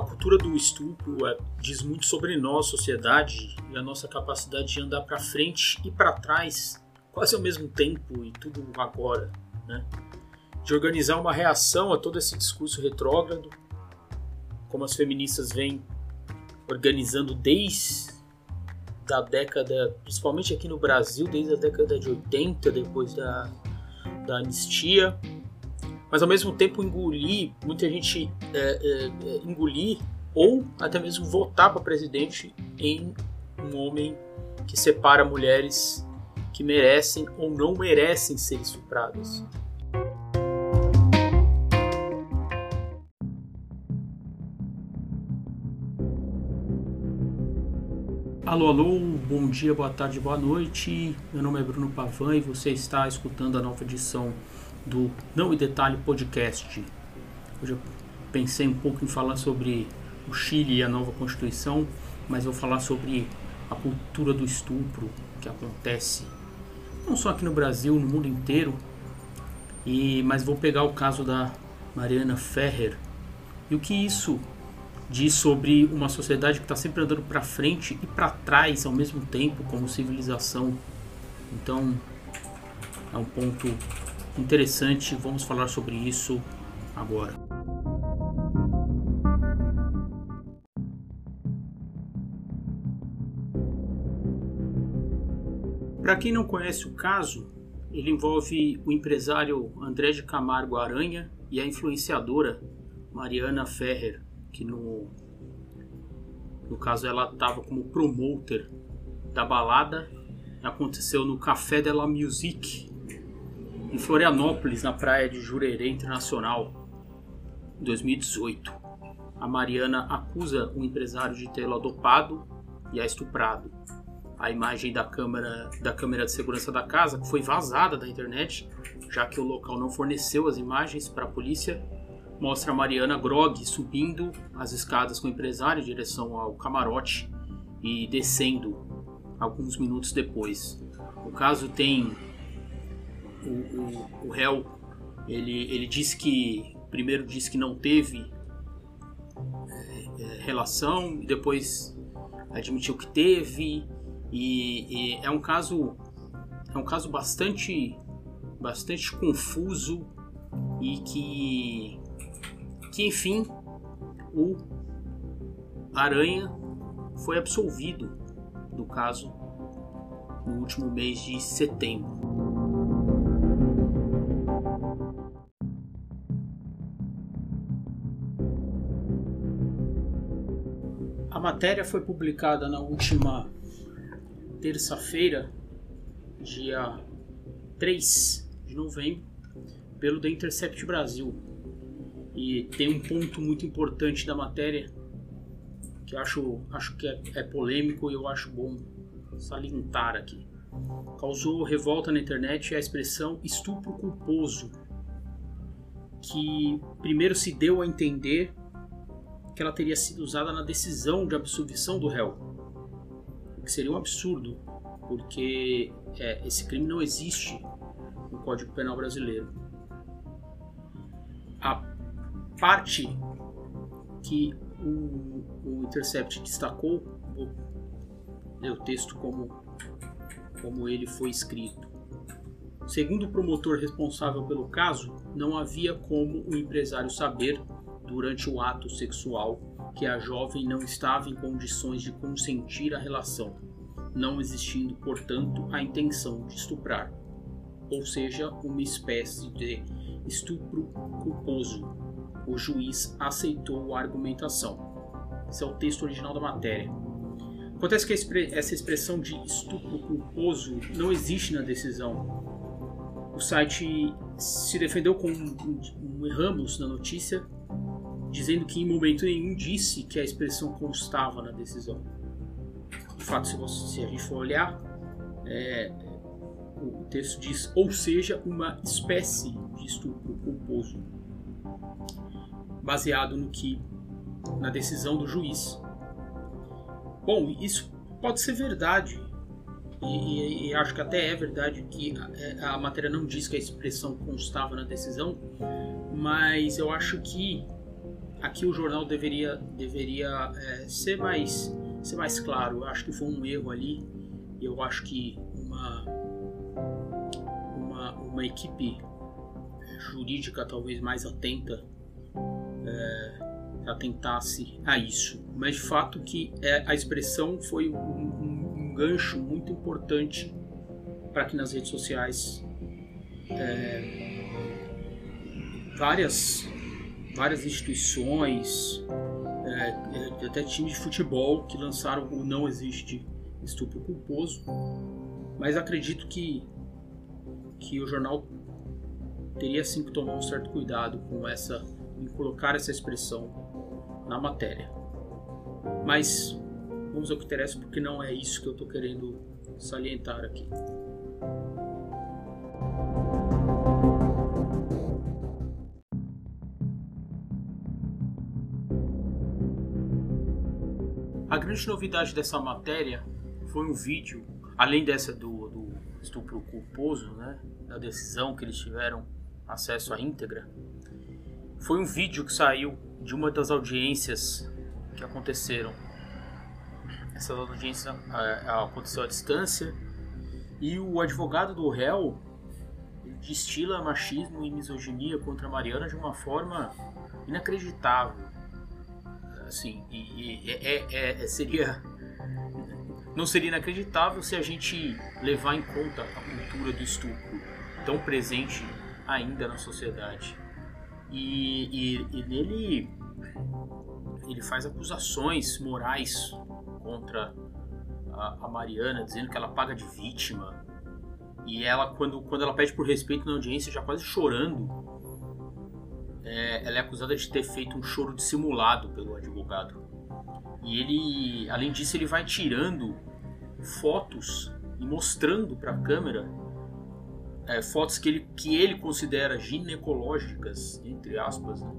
A cultura do estupro é, diz muito sobre nós, sociedade, e a nossa capacidade de andar para frente e para trás, quase ao mesmo tempo e tudo agora, né? De organizar uma reação a todo esse discurso retrógrado, como as feministas vêm organizando desde a década, principalmente aqui no Brasil, desde a década de 80, depois da, da anistia, mas ao mesmo tempo engolir, muita gente é, é, é engolir ou até mesmo votar para presidente em um homem que separa mulheres que merecem ou não merecem ser estupradas. Alô, alô, bom dia, boa tarde, boa noite. Meu nome é Bruno Pavan e você está escutando a nova edição do Não e Detalhe Podcast. Hoje eu pensei um pouco em falar sobre o Chile e a nova Constituição, mas vou falar sobre a cultura do estupro que acontece não só aqui no Brasil, no mundo inteiro. E mas vou pegar o caso da Mariana Ferrer e o que isso diz sobre uma sociedade que está sempre andando para frente e para trás ao mesmo tempo como civilização. Então é um ponto interessante, vamos falar sobre isso agora. Para quem não conhece o caso, ele envolve o empresário André de Camargo Aranha e a influenciadora Mariana Ferrer, que no, no caso ela estava como promoter da balada. Aconteceu no Café de la Musique, em Florianópolis, na praia de Jurerê Internacional, em 2018. A Mariana acusa o empresário de tê-la dopado e a estuprado. A imagem da câmera, da câmera de segurança da casa foi vazada da internet, já que o local não forneceu as imagens para a polícia. Mostra a Mariana Grog subindo as escadas com o empresário em direção ao camarote e descendo alguns minutos depois. O caso tem o, o, o réu ele, ele disse que primeiro disse que não teve é, é, relação depois admitiu que teve e, e, é um caso é um caso bastante bastante confuso e que que enfim o Aranha foi absolvido do caso no último mês de setembro. Matéria foi publicada na última terça-feira, dia 3 de novembro, pelo The Intercept Brasil. E tem um ponto muito importante da matéria que acho, acho que é, é polêmico e eu acho bom salientar aqui. Causou revolta na internet a expressão estupro culposo, que primeiro se deu a entender que ela teria sido usada na decisão de absolvição do réu. O que seria um absurdo, porque é, esse crime não existe no Código Penal brasileiro. A parte que o, o Intercept destacou, ler o texto como, como ele foi escrito. Segundo o promotor responsável pelo caso, não havia como o empresário saber durante o ato sexual que a jovem não estava em condições de consentir a relação, não existindo, portanto, a intenção de estuprar, ou seja, uma espécie de estupro culposo. O juiz aceitou a argumentação. Esse é o texto original da matéria. Acontece que essa expressão de estupro culposo não existe na decisão. O site se defendeu com um, erramos na notícia dizendo que em momento nenhum disse que a expressão constava na decisão. De fato, se, você, se a gente for olhar, é, o texto diz, ou seja, uma espécie de estupro culposo, baseado no que na decisão do juiz. Bom, isso pode ser verdade, e, e, e, acho que até é verdade que a, é, a, matéria não diz que a expressão constava na decisão, mas eu acho que aqui o jornal deveria, deveria é, ser, mais, ser mais claro. Eu acho que foi um erro ali. Eu acho que uma, uma, uma equipe jurídica talvez mais atenta é, atentasse a isso. Mas de fato que é, a expressão foi um, um, um gancho muito importante para que nas redes sociais é, várias várias instituições, é, é, até times de futebol que lançaram o Não Existe Estupro Culposo, mas acredito que, que o jornal teria sim que tomar um certo cuidado com essa em colocar essa expressão na matéria. Mas vamos ao que interessa porque não é isso que eu estou querendo salientar aqui. Grande novidade dessa matéria foi um vídeo, além dessa do, do estupro culposo, né, da decisão que eles tiveram acesso à íntegra, foi um vídeo que saiu de uma das audiências que aconteceram. Essa audiência é, aconteceu à distância e o advogado do réu destila machismo e misoginia contra Mariana de uma forma inacreditável assim, e, e é, é, é, seria não seria inacreditável se a gente levar em conta a cultura do estupro tão presente ainda na sociedade. E, e, e nele ele faz acusações morais contra a, a, Mariana, dizendo que ela paga de vítima. E ela, quando, quando ela pede por respeito na audiência, já quase chorando, é, ela é acusada de ter feito um choro dissimulado pelo advogado. E ele, além disso, ele vai tirando fotos e mostrando para a câmera é, fotos que ele, que ele considera ginecológicas, entre aspas, né?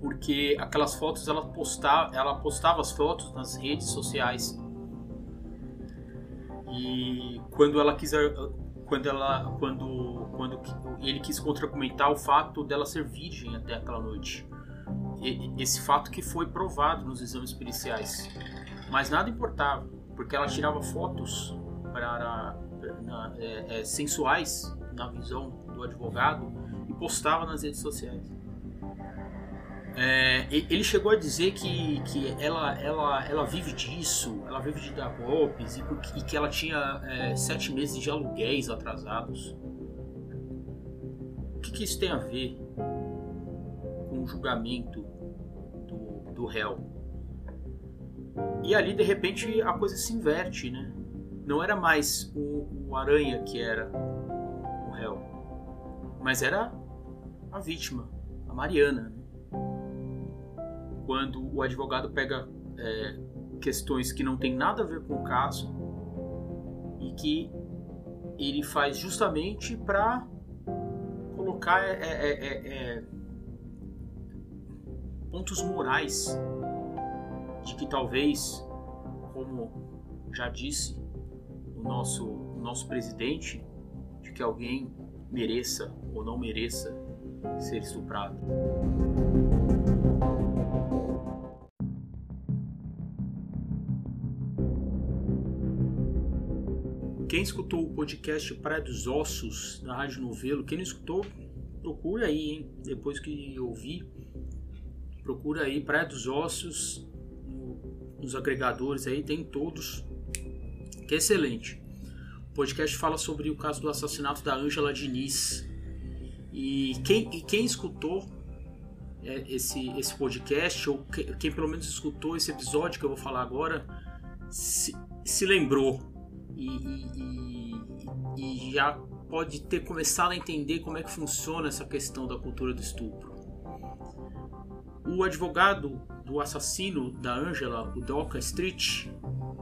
porque aquelas fotos ela postava, ela postava as fotos nas redes sociais e quando ela quiser quando ela quando quando ele quis contra-argumentar o fato dela ser virgem até aquela noite esse fato que foi provado nos exames periciais. Mas nada importava porque ela tirava fotos para na, é, é, sensuais na visão do advogado e postava nas redes sociais. É, ele chegou a dizer que, que ela, ela, ela vive disso, ela vive de dar golpes e, e que ela tinha é, sete meses de aluguéis atrasados. O que, que, isso tem a ver julgamento do, do réu? E ali, de repente, a coisa se inverte, né? Não era mais o, o Aranha que era o réu, mas era a vítima, a Mariana. Né? quando o advogado pega é, questões que não tem nada a ver com o caso e que ele faz justamente para colocar é, é, é, é, pontos morais de que talvez, como já disse o nosso, o nosso presidente, de que alguém mereça ou não mereça ser estuprado. Quem escutou o podcast Praia dos Ossos da Rádio Novelo, quem não escutou, procura aí, hein? Depois que ouvir, procura aí Praia dos Ossos no, nos agregadores aí, tem todos, que é excelente. O podcast fala sobre o caso do assassinato da Ângela Diniz. E quem, e quem escutou é, esse, esse podcast, ou que, quem pelo menos escutou esse episódio que eu vou falar agora, se, se lembrou e, e, e, já pode ter começado a entender como é que funciona essa questão da cultura do estupro. O advogado do assassino da Angela, o Doca Street,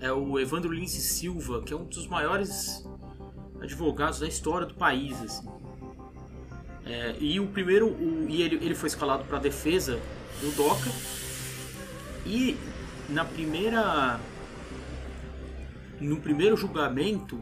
é o Evandro Lince Silva, que é um dos maiores advogados da história do país. Assim. É, e o primeiro, o, e ele, ele foi escalado para a defesa do Doca. E na primeira no primeiro julgamento,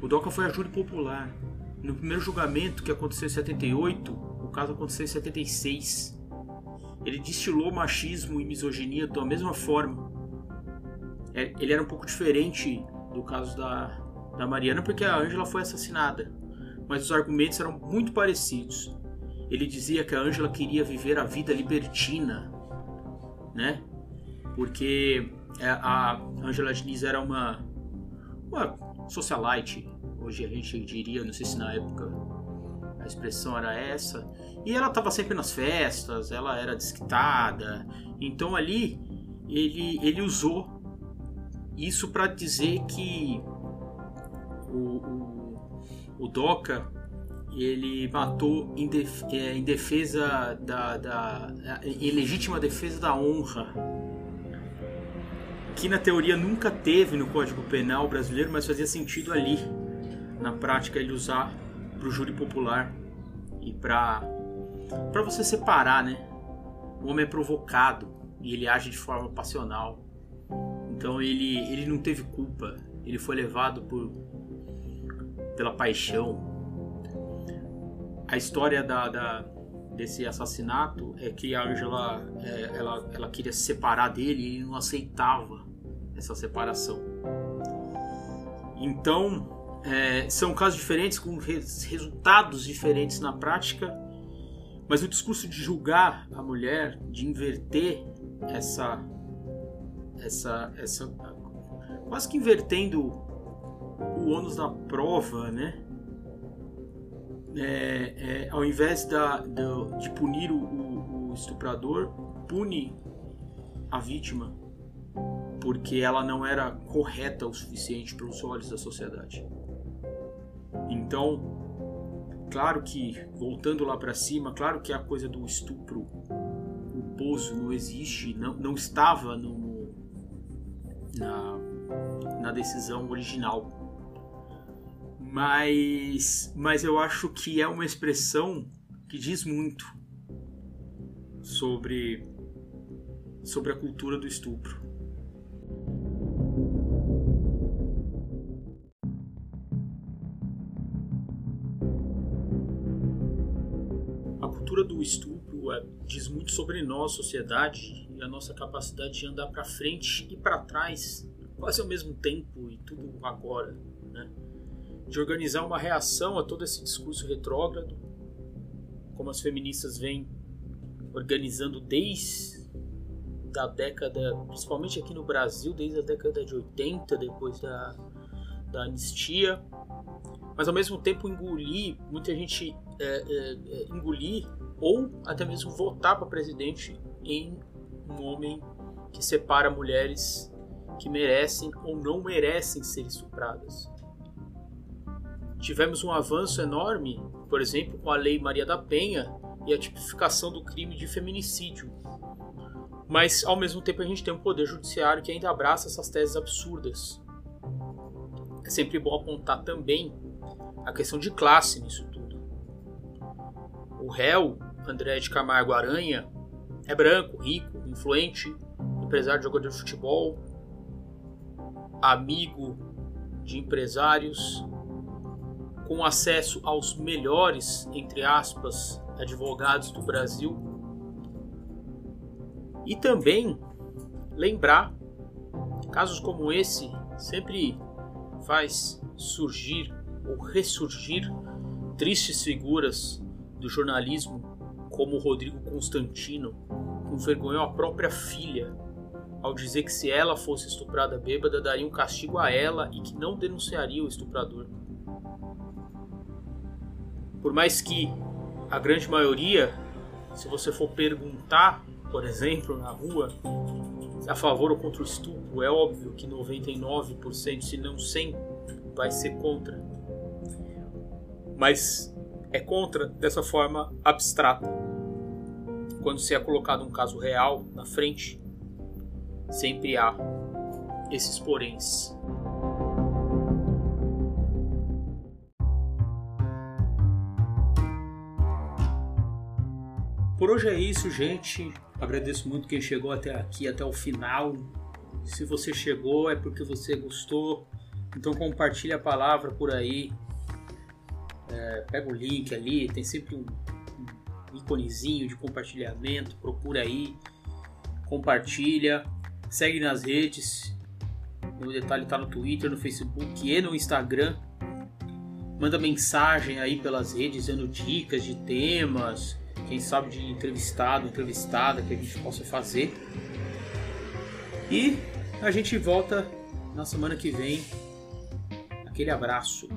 o DOCA foi a júri popular. No primeiro julgamento, que aconteceu em 78, o caso aconteceu em 76. Ele destilou machismo e misoginia da mesma forma. É, ele era um pouco diferente do caso da, da Mariana, porque a Ângela foi assassinada, mas os argumentos eram muito parecidos. Ele dizia que a Ângela queria viver a vida libertina, né? Porque é, a Ângela Diniz era uma, uma socialite, hoje a gente diria, não sei se na época a expressão era essa. E ela estava sempre nas festas, ela era desquitada. Então ali ele, ele usou isso para dizer que o, o, o Doca ele matou em, def, é, em defesa da, da em legítima defesa da honra que na teoria nunca teve no Código Penal brasileiro, mas fazia sentido ali na prática ele usar para o júri popular e para para você separar, né? O homem é provocado e ele age de forma passional. Então ele ele não teve culpa, ele foi levado por pela paixão. A história da, da desse assassinato é que a Angela é, ela, ela queria se separar dele e ele não aceitava essa separação. Então é, são casos diferentes, com res, resultados diferentes na prática, mas o discurso de julgar a mulher, de inverter essa, essa, essa quase que invertendo o ônus da prova, né? É, é, ao invés da, da, de punir o, o, o estuprador, pune a vítima porque ela não era correta o suficiente pelos olhos da sociedade. Então, claro que, voltando lá para cima, claro que a coisa do estupro culposo não existe, não, não estava no, na, na decisão original. Mas, mas eu acho que é uma expressão que diz muito sobre, sobre a cultura do estupro. Diz muito sobre nós, sociedade, e a nossa capacidade de andar para frente e para trás, quase ao mesmo tempo e tudo agora, né? De organizar uma reação a todo esse discurso retrógrado, como as feministas vêm organizando desde da década, principalmente aqui no Brasil, desde a década de 80, depois da, da anistia, mas ao mesmo tempo engolir, muita gente é, é, é, engolir ou até mesmo votar para presidente em um homem que separa mulheres que merecem ou não merecem ser estupradas. Tivemos um avanço enorme, por exemplo, com a Lei Maria da Penha e a tipificação do crime de feminicídio. Mas, ao mesmo tempo, a gente tem um poder judiciário que ainda abraça essas teses absurdas. É sempre bom apontar também a questão de classe nisso tudo. O réu André de Camargo Aranha é branco, rico, influente, empresário jogador de futebol, amigo de empresários, com acesso aos melhores, entre aspas, advogados do Brasil. E também lembrar, casos como esse sempre faz surgir ou ressurgir tristes figuras do jornalismo como Rodrigo Constantino envergonhou a própria filha ao dizer que se ela fosse estuprada bêbada, daria um castigo a ela e que não denunciaria o estuprador. Por mais que a grande maioria, se você for perguntar, por exemplo, na rua, a favor ou contra o estupro, é óbvio que 99%, se não 100%, vai ser contra. Mas é contra dessa forma abstrata. Quando se é colocado um caso real na frente, sempre há esses poréns. Por hoje é isso, gente. Agradeço muito quem chegou até aqui, até o final. Se você chegou é porque você gostou. Então compartilhe a palavra por aí é, pega o link ali, tem sempre um, íconezinho de compartilhamento, procura aí, compartilha, segue nas redes. Meu detalhe está no Twitter, no Facebook e no Instagram. Manda mensagem aí pelas redes dando dicas de temas, quem sabe de entrevistado, entrevistada que a gente possa fazer. E a gente volta na semana que vem. Aquele abraço.